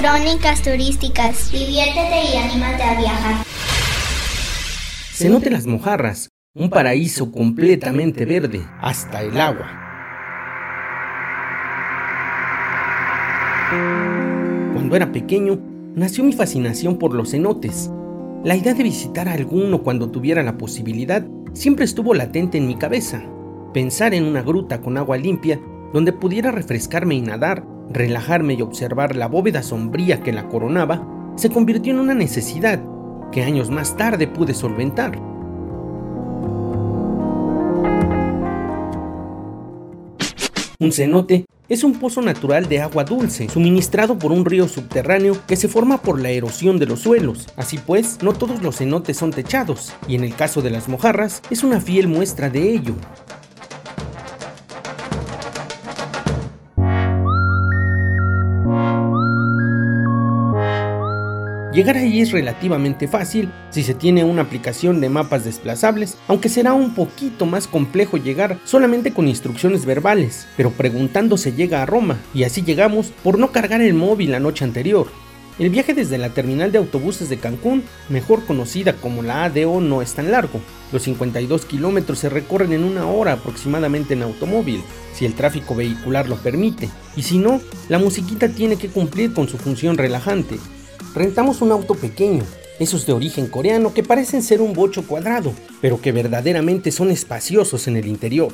Crónicas turísticas. Diviértete y anímate a viajar. Cenote Las Mojarras, un paraíso completamente verde, hasta el agua. Cuando era pequeño, nació mi fascinación por los cenotes. La idea de visitar a alguno cuando tuviera la posibilidad siempre estuvo latente en mi cabeza. Pensar en una gruta con agua limpia donde pudiera refrescarme y nadar, relajarme y observar la bóveda sombría que la coronaba, se convirtió en una necesidad que años más tarde pude solventar. Un cenote es un pozo natural de agua dulce, suministrado por un río subterráneo que se forma por la erosión de los suelos. Así pues, no todos los cenotes son techados, y en el caso de las mojarras, es una fiel muestra de ello. Llegar ahí es relativamente fácil si se tiene una aplicación de mapas desplazables, aunque será un poquito más complejo llegar solamente con instrucciones verbales, pero preguntando se llega a Roma, y así llegamos por no cargar el móvil la noche anterior. El viaje desde la terminal de autobuses de Cancún, mejor conocida como la ADO, no es tan largo. Los 52 kilómetros se recorren en una hora aproximadamente en automóvil, si el tráfico vehicular lo permite, y si no, la musiquita tiene que cumplir con su función relajante, Rentamos un auto pequeño, esos de origen coreano que parecen ser un bocho cuadrado, pero que verdaderamente son espaciosos en el interior.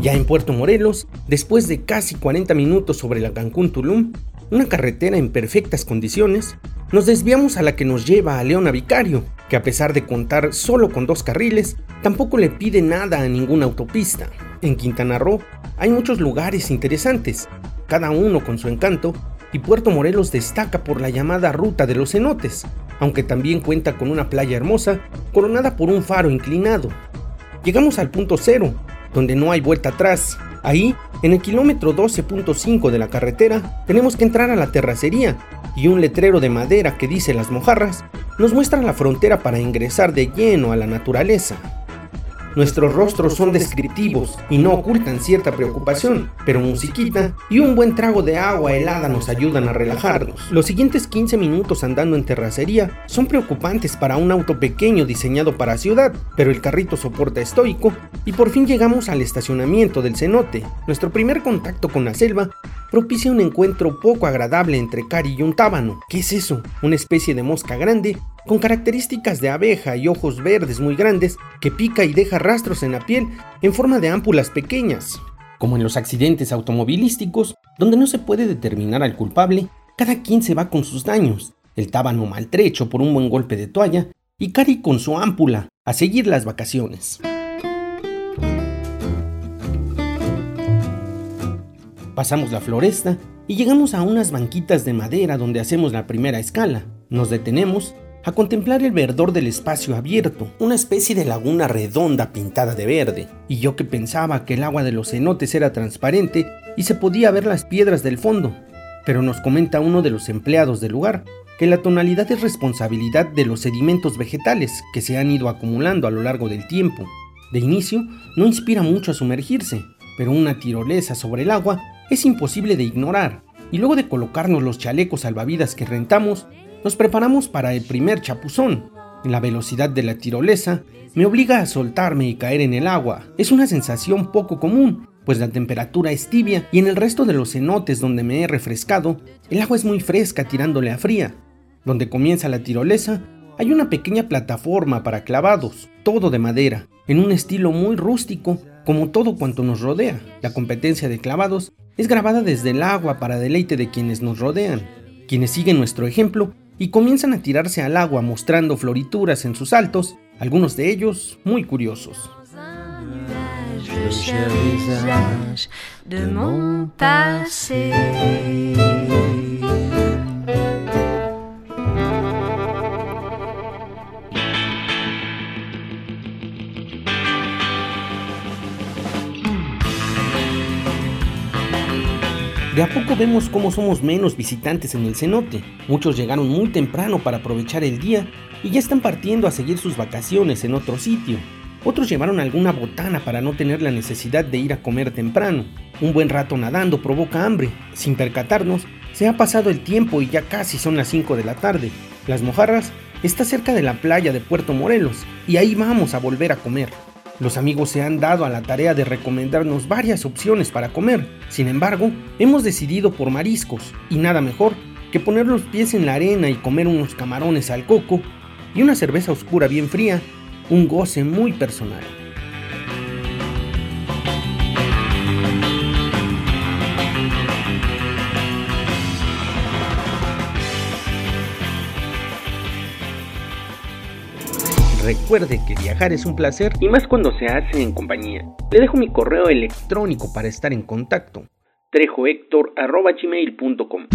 Ya en Puerto Morelos, después de casi 40 minutos sobre la Cancún Tulum, una carretera en perfectas condiciones, nos desviamos a la que nos lleva a Leona Vicario, que a pesar de contar solo con dos carriles, tampoco le pide nada a ninguna autopista. En Quintana Roo hay muchos lugares interesantes, cada uno con su encanto, y Puerto Morelos destaca por la llamada Ruta de los Cenotes, aunque también cuenta con una playa hermosa coronada por un faro inclinado. Llegamos al punto cero, donde no hay vuelta atrás. Ahí, en el kilómetro 12.5 de la carretera, tenemos que entrar a la terracería y un letrero de madera que dice Las Mojarras nos muestra la frontera para ingresar de lleno a la naturaleza. Nuestros rostros son descriptivos y no ocultan cierta preocupación, pero musiquita y un buen trago de agua helada nos ayudan a relajarnos. Los siguientes 15 minutos andando en terracería son preocupantes para un auto pequeño diseñado para ciudad, pero el carrito soporta estoico y por fin llegamos al estacionamiento del cenote. Nuestro primer contacto con la selva propicia un encuentro poco agradable entre Cari y un tábano. ¿Qué es eso? Una especie de mosca grande con características de abeja y ojos verdes muy grandes que pica y deja rastros en la piel en forma de ámpulas pequeñas. Como en los accidentes automovilísticos, donde no se puede determinar al culpable, cada quien se va con sus daños, el tábano maltrecho por un buen golpe de toalla y Cari con su ámpula a seguir las vacaciones. Pasamos la floresta y llegamos a unas banquitas de madera donde hacemos la primera escala. Nos detenemos a contemplar el verdor del espacio abierto, una especie de laguna redonda pintada de verde, y yo que pensaba que el agua de los cenotes era transparente y se podía ver las piedras del fondo, pero nos comenta uno de los empleados del lugar que la tonalidad es responsabilidad de los sedimentos vegetales que se han ido acumulando a lo largo del tiempo. De inicio, no inspira mucho a sumergirse, pero una tirolesa sobre el agua es imposible de ignorar, y luego de colocarnos los chalecos salvavidas que rentamos, nos preparamos para el primer chapuzón. La velocidad de la tirolesa me obliga a soltarme y caer en el agua. Es una sensación poco común, pues la temperatura es tibia y en el resto de los cenotes donde me he refrescado, el agua es muy fresca tirándole a fría. Donde comienza la tirolesa, hay una pequeña plataforma para clavados, todo de madera, en un estilo muy rústico, como todo cuanto nos rodea. La competencia de clavados es grabada desde el agua para deleite de quienes nos rodean. Quienes siguen nuestro ejemplo y comienzan a tirarse al agua mostrando florituras en sus saltos, algunos de ellos muy curiosos. De a poco vemos cómo somos menos visitantes en el cenote. Muchos llegaron muy temprano para aprovechar el día y ya están partiendo a seguir sus vacaciones en otro sitio. Otros llevaron alguna botana para no tener la necesidad de ir a comer temprano. Un buen rato nadando provoca hambre. Sin percatarnos, se ha pasado el tiempo y ya casi son las 5 de la tarde. Las mojarras está cerca de la playa de Puerto Morelos y ahí vamos a volver a comer. Los amigos se han dado a la tarea de recomendarnos varias opciones para comer. Sin embargo, hemos decidido por mariscos y nada mejor que poner los pies en la arena y comer unos camarones al coco y una cerveza oscura bien fría un goce muy personal. Recuerde que viajar es un placer y más cuando se hace en compañía. Le dejo mi correo electrónico para estar en contacto. trejohector.gmail.com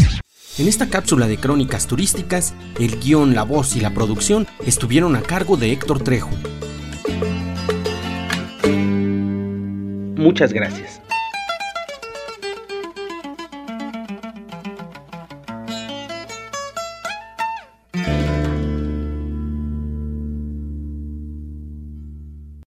En esta cápsula de crónicas turísticas, el guion, la voz y la producción estuvieron a cargo de Héctor Trejo. Muchas gracias.